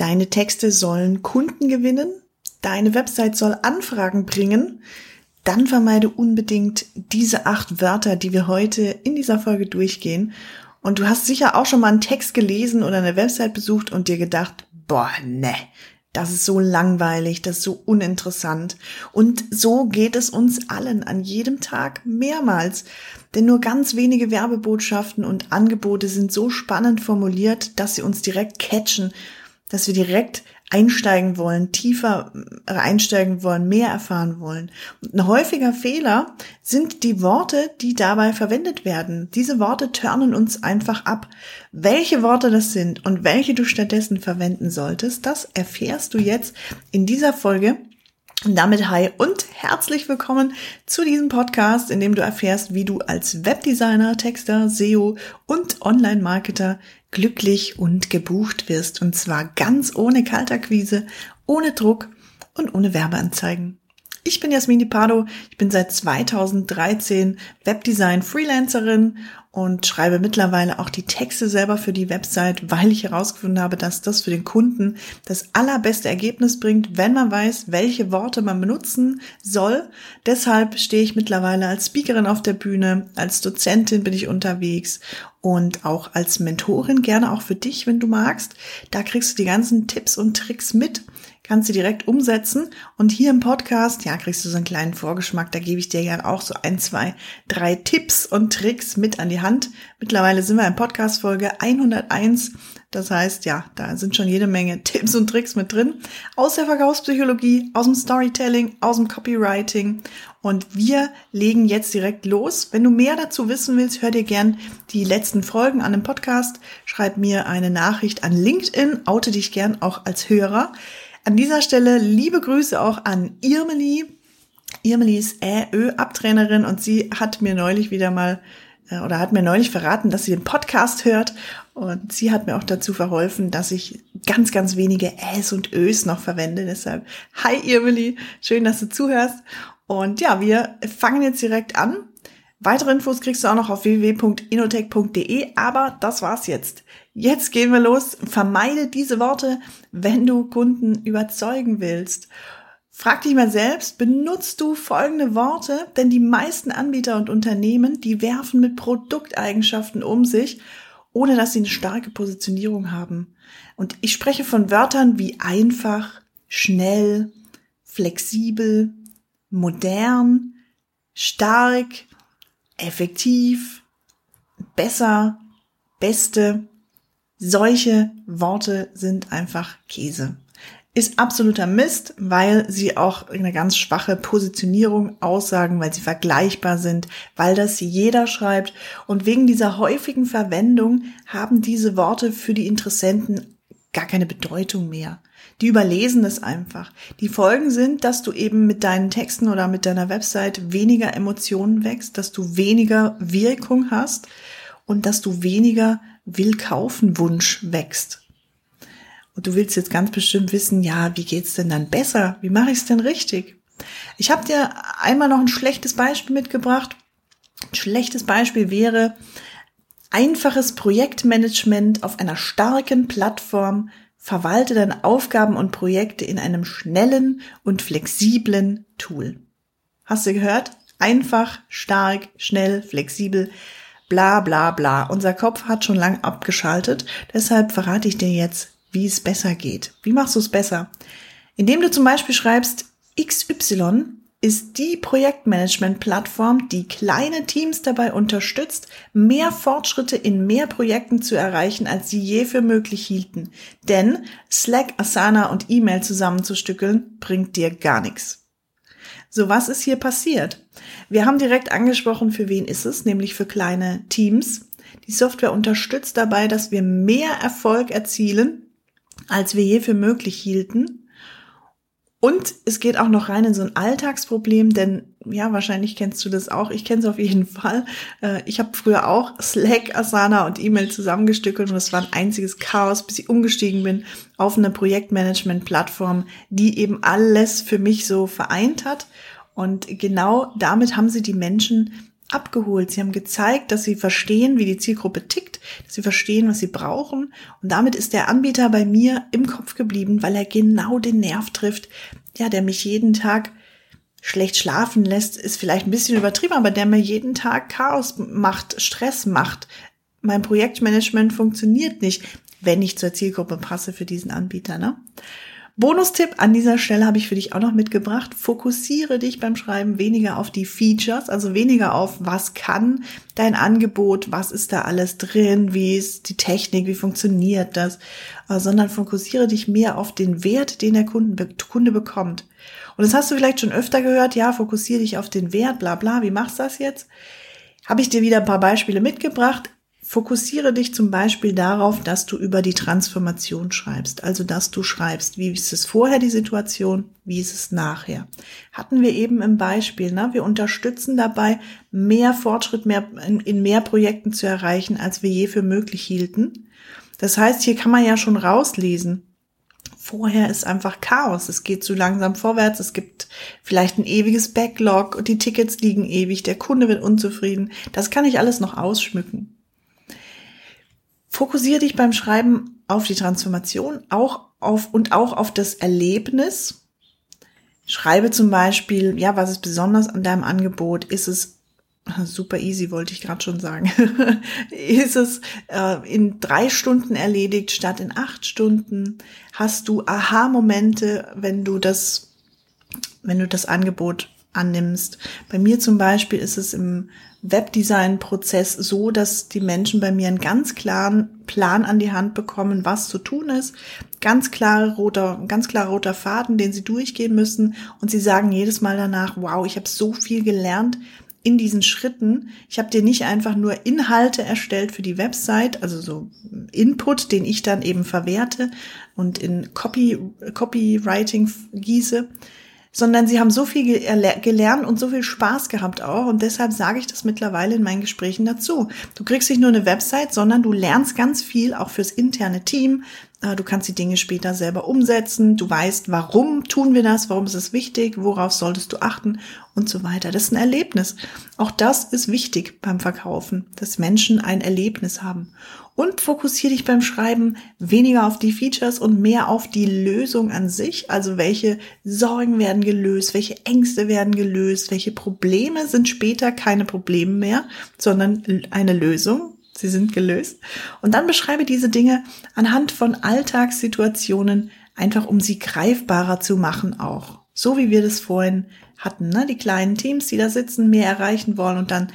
Deine Texte sollen Kunden gewinnen, deine Website soll Anfragen bringen, dann vermeide unbedingt diese acht Wörter, die wir heute in dieser Folge durchgehen. Und du hast sicher auch schon mal einen Text gelesen oder eine Website besucht und dir gedacht, boah, ne, das ist so langweilig, das ist so uninteressant. Und so geht es uns allen an jedem Tag mehrmals. Denn nur ganz wenige Werbebotschaften und Angebote sind so spannend formuliert, dass sie uns direkt catchen, dass wir direkt einsteigen wollen, tiefer äh, einsteigen wollen, mehr erfahren wollen. Und ein häufiger Fehler sind die Worte, die dabei verwendet werden. Diese Worte turnen uns einfach ab. Welche Worte das sind und welche du stattdessen verwenden solltest, das erfährst du jetzt in dieser Folge. Und damit hi und herzlich willkommen zu diesem Podcast, in dem du erfährst, wie du als Webdesigner, Texter, SEO und Online-Marketer glücklich und gebucht wirst. Und zwar ganz ohne Kalterquise, ohne Druck und ohne Werbeanzeigen. Ich bin Jasmini Pardo. Ich bin seit 2013 Webdesign-Freelancerin und schreibe mittlerweile auch die Texte selber für die Website, weil ich herausgefunden habe, dass das für den Kunden das allerbeste Ergebnis bringt, wenn man weiß, welche Worte man benutzen soll. Deshalb stehe ich mittlerweile als Speakerin auf der Bühne, als Dozentin bin ich unterwegs und auch als Mentorin gerne auch für dich, wenn du magst. Da kriegst du die ganzen Tipps und Tricks mit kannst sie direkt umsetzen. Und hier im Podcast, ja, kriegst du so einen kleinen Vorgeschmack. Da gebe ich dir ja auch so ein, zwei, drei Tipps und Tricks mit an die Hand. Mittlerweile sind wir in Podcast Folge 101. Das heißt, ja, da sind schon jede Menge Tipps und Tricks mit drin. Aus der Verkaufspsychologie, aus dem Storytelling, aus dem Copywriting. Und wir legen jetzt direkt los. Wenn du mehr dazu wissen willst, hör dir gern die letzten Folgen an dem Podcast. Schreib mir eine Nachricht an LinkedIn. Oute dich gern auch als Hörer. An dieser Stelle liebe Grüße auch an Irmeli. Irmeli ist ÄÖ-Abtrainerin und sie hat mir neulich wieder mal äh, oder hat mir neulich verraten, dass sie den Podcast hört und sie hat mir auch dazu verholfen, dass ich ganz, ganz wenige Äs und Ös noch verwende. Deshalb, hi Irmeli, schön, dass du zuhörst. Und ja, wir fangen jetzt direkt an. Weitere Infos kriegst du auch noch auf www.inotech.de, aber das war's jetzt. Jetzt gehen wir los. Vermeide diese Worte, wenn du Kunden überzeugen willst. Frag dich mal selbst, benutzt du folgende Worte? Denn die meisten Anbieter und Unternehmen, die werfen mit Produkteigenschaften um sich, ohne dass sie eine starke Positionierung haben. Und ich spreche von Wörtern wie einfach, schnell, flexibel, modern, stark, effektiv, besser, beste. Solche Worte sind einfach Käse. Ist absoluter Mist, weil sie auch eine ganz schwache Positionierung aussagen, weil sie vergleichbar sind, weil das jeder schreibt. Und wegen dieser häufigen Verwendung haben diese Worte für die Interessenten gar keine Bedeutung mehr. Die überlesen es einfach. Die Folgen sind, dass du eben mit deinen Texten oder mit deiner Website weniger Emotionen wächst, dass du weniger Wirkung hast und dass du weniger Willkaufen-Wunsch wächst. Und du willst jetzt ganz bestimmt wissen, ja, wie geht's denn dann besser? Wie mache ich es denn richtig? Ich habe dir einmal noch ein schlechtes Beispiel mitgebracht. Ein schlechtes Beispiel wäre einfaches Projektmanagement auf einer starken Plattform. Verwalte deine Aufgaben und Projekte in einem schnellen und flexiblen Tool. Hast du gehört? Einfach, stark, schnell, flexibel bla bla bla. Unser Kopf hat schon lang abgeschaltet, deshalb verrate ich dir jetzt, wie es besser geht. Wie machst du es besser? Indem du zum Beispiel schreibst, XY ist die Projektmanagement-Plattform, die kleine Teams dabei unterstützt, mehr Fortschritte in mehr Projekten zu erreichen, als sie je für möglich hielten. Denn Slack, Asana und E-Mail zusammenzustückeln bringt dir gar nichts. So, was ist hier passiert? Wir haben direkt angesprochen, für wen ist es, nämlich für kleine Teams. Die Software unterstützt dabei, dass wir mehr Erfolg erzielen, als wir je für möglich hielten. Und es geht auch noch rein in so ein Alltagsproblem, denn ja, wahrscheinlich kennst du das auch. Ich kenne es auf jeden Fall. Äh, ich habe früher auch Slack, Asana und E-Mail zusammengestückelt und es war ein einziges Chaos, bis ich umgestiegen bin auf eine Projektmanagement-Plattform, die eben alles für mich so vereint hat. Und genau damit haben sie die Menschen abgeholt. Sie haben gezeigt, dass sie verstehen, wie die Zielgruppe tickt, dass sie verstehen, was sie brauchen. Und damit ist der Anbieter bei mir im Kopf geblieben, weil er genau den Nerv trifft, ja, der mich jeden Tag schlecht schlafen lässt, ist vielleicht ein bisschen übertrieben, aber der mir jeden Tag Chaos macht, Stress macht. Mein Projektmanagement funktioniert nicht, wenn ich zur Zielgruppe passe für diesen Anbieter. Ne? Bonustipp an dieser Stelle habe ich für dich auch noch mitgebracht. Fokussiere dich beim Schreiben weniger auf die Features, also weniger auf, was kann dein Angebot, was ist da alles drin, wie ist die Technik, wie funktioniert das, äh, sondern fokussiere dich mehr auf den Wert, den der Kunde, Kunde bekommt. Und das hast du vielleicht schon öfter gehört, ja, fokussiere dich auf den Wert, bla bla, wie machst du das jetzt? Habe ich dir wieder ein paar Beispiele mitgebracht. Fokussiere dich zum Beispiel darauf, dass du über die Transformation schreibst. Also, dass du schreibst, wie ist es vorher die Situation, wie ist es nachher. Hatten wir eben im Beispiel, ne? wir unterstützen dabei, mehr Fortschritt mehr, in, in mehr Projekten zu erreichen, als wir je für möglich hielten. Das heißt, hier kann man ja schon rauslesen, vorher ist einfach Chaos. Es geht zu langsam vorwärts. Es gibt vielleicht ein ewiges Backlog und die Tickets liegen ewig. Der Kunde wird unzufrieden. Das kann ich alles noch ausschmücken. Fokussiere dich beim Schreiben auf die Transformation auch auf, und auch auf das Erlebnis. Schreibe zum Beispiel, ja, was ist besonders an deinem Angebot? Ist es super easy, wollte ich gerade schon sagen. ist es äh, in drei Stunden erledigt statt in acht Stunden? Hast du Aha-Momente, wenn du das, wenn du das Angebot annimmst? Bei mir zum Beispiel ist es im Webdesign-Prozess so, dass die Menschen bei mir einen ganz klaren Plan an die Hand bekommen, was zu tun ist. Ganz klarer roter, ganz klarer roter Faden, den sie durchgehen müssen. Und sie sagen jedes Mal danach, wow, ich habe so viel gelernt in diesen Schritten. Ich habe dir nicht einfach nur Inhalte erstellt für die Website, also so Input, den ich dann eben verwerte und in Copy, Copywriting gieße, sondern sie haben so viel gelernt und so viel Spaß gehabt auch. Und deshalb sage ich das mittlerweile in meinen Gesprächen dazu. Du kriegst nicht nur eine Website, sondern du lernst ganz viel auch fürs interne Team. Äh, du kannst die Dinge später selber umsetzen. Du weißt, warum tun wir das? Warum ist es wichtig? Worauf solltest du achten? Und so weiter. Das ist ein Erlebnis. Auch das ist wichtig beim Verkaufen, dass Menschen ein Erlebnis haben und fokussiere dich beim Schreiben weniger auf die Features und mehr auf die Lösung an sich. Also welche Sorgen werden gelöst, welche Ängste werden gelöst, welche Probleme sind später keine Probleme mehr, sondern eine Lösung. Sie sind gelöst. Und dann beschreibe diese Dinge anhand von Alltagssituationen, einfach um sie greifbarer zu machen auch. So wie wir das vorhin hatten, ne? die kleinen Teams, die da sitzen, mehr erreichen wollen und dann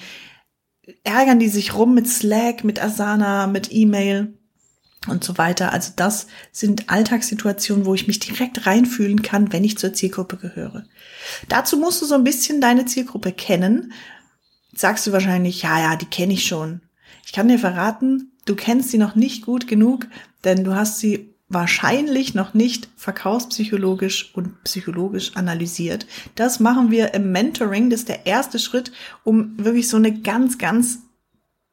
ärgern die sich rum mit Slack, mit Asana, mit E-Mail und so weiter. Also das sind Alltagssituationen, wo ich mich direkt reinfühlen kann, wenn ich zur Zielgruppe gehöre. Dazu musst du so ein bisschen deine Zielgruppe kennen. sagst du wahrscheinlich, ja, ja, die kenne ich schon. Ich kann dir verraten, du kennst sie noch nicht gut genug, denn du hast sie wahrscheinlich noch nicht verkaufspsychologisch und psychologisch analysiert. Das machen wir im Mentoring. Das ist der erste Schritt, um wirklich so eine ganz, ganz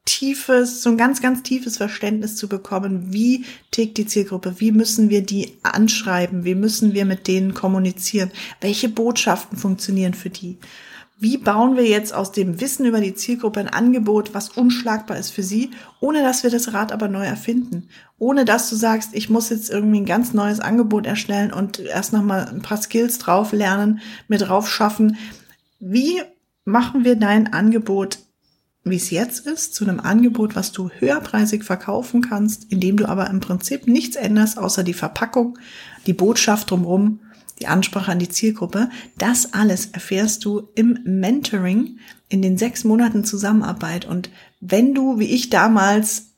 tiefes, so ein ganz, ganz tiefes Verständnis zu bekommen, wie tickt die Zielgruppe, wie müssen wir die anschreiben, wie müssen wir mit denen kommunizieren, welche Botschaften funktionieren für die. Wie bauen wir jetzt aus dem Wissen über die Zielgruppe ein Angebot, was unschlagbar ist für sie, ohne dass wir das Rad aber neu erfinden? Ohne dass du sagst, ich muss jetzt irgendwie ein ganz neues Angebot erstellen und erst nochmal ein paar Skills drauf lernen, mit drauf schaffen. Wie machen wir dein Angebot, wie es jetzt ist, zu einem Angebot, was du höherpreisig verkaufen kannst, indem du aber im Prinzip nichts änderst, außer die Verpackung, die Botschaft drumherum die Ansprache an die Zielgruppe. Das alles erfährst du im Mentoring in den sechs Monaten Zusammenarbeit. Und wenn du, wie ich damals,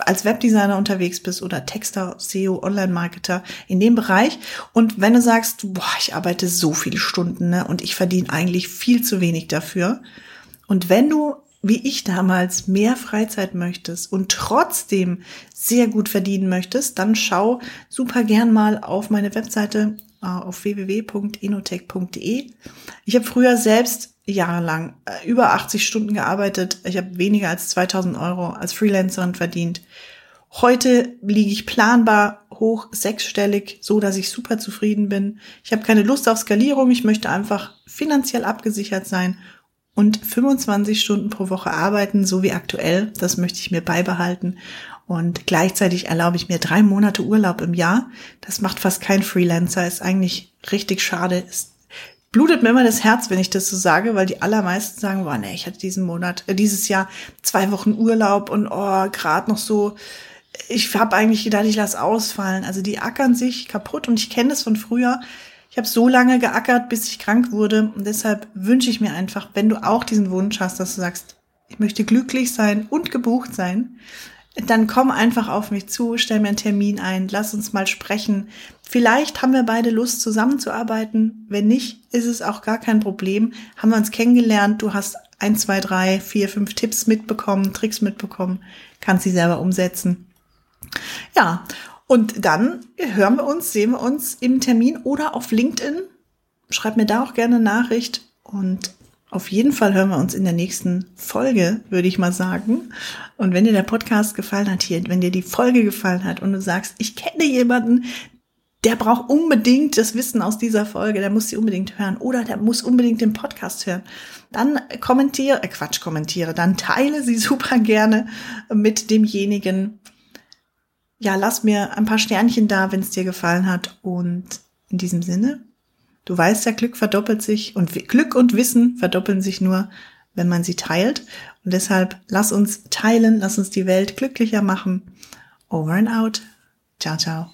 als Webdesigner unterwegs bist oder Texter, SEO, Online-Marketer in dem Bereich und wenn du sagst, boah, ich arbeite so viele Stunden ne, und ich verdiene eigentlich viel zu wenig dafür und wenn du wie ich damals mehr Freizeit möchtest und trotzdem sehr gut verdienen möchtest, dann schau super gern mal auf meine Webseite auf www.inotech.de. Ich habe früher selbst jahrelang äh, über 80 Stunden gearbeitet. Ich habe weniger als 2000 Euro als Freelancerin verdient. Heute liege ich planbar hoch sechsstellig, so dass ich super zufrieden bin. Ich habe keine Lust auf Skalierung. Ich möchte einfach finanziell abgesichert sein und 25 Stunden pro Woche arbeiten, so wie aktuell. Das möchte ich mir beibehalten. Und gleichzeitig erlaube ich mir drei Monate Urlaub im Jahr. Das macht fast kein Freelancer. Ist eigentlich richtig schade. Es blutet mir immer das Herz, wenn ich das so sage, weil die allermeisten sagen, boah, nee, ich hatte diesen Monat, äh, dieses Jahr zwei Wochen Urlaub und oh, gerade noch so ich habe eigentlich gedacht, ich lasse ausfallen. Also die ackern sich kaputt und ich kenne das von früher. Ich habe so lange geackert, bis ich krank wurde und deshalb wünsche ich mir einfach, wenn du auch diesen Wunsch hast, dass du sagst, ich möchte glücklich sein und gebucht sein, dann komm einfach auf mich zu, stell mir einen Termin ein, lass uns mal sprechen. Vielleicht haben wir beide Lust zusammenzuarbeiten. Wenn nicht, ist es auch gar kein Problem. Haben wir uns kennengelernt, du hast ein, zwei, drei, vier, fünf Tipps mitbekommen, Tricks mitbekommen, kannst sie selber umsetzen. Ja, und dann hören wir uns, sehen wir uns im Termin oder auf LinkedIn. Schreib mir da auch gerne Nachricht und auf jeden Fall hören wir uns in der nächsten Folge, würde ich mal sagen. Und wenn dir der Podcast gefallen hat hier, wenn dir die Folge gefallen hat und du sagst, ich kenne jemanden, der braucht unbedingt das Wissen aus dieser Folge, der muss sie unbedingt hören oder der muss unbedingt den Podcast hören, dann kommentiere, äh Quatsch, kommentiere, dann teile sie super gerne mit demjenigen, ja, lass mir ein paar Sternchen da, wenn es dir gefallen hat. Und in diesem Sinne, du weißt ja, Glück verdoppelt sich und Glück und Wissen verdoppeln sich nur, wenn man sie teilt. Und deshalb lass uns teilen, lass uns die Welt glücklicher machen. Over and out. Ciao, ciao.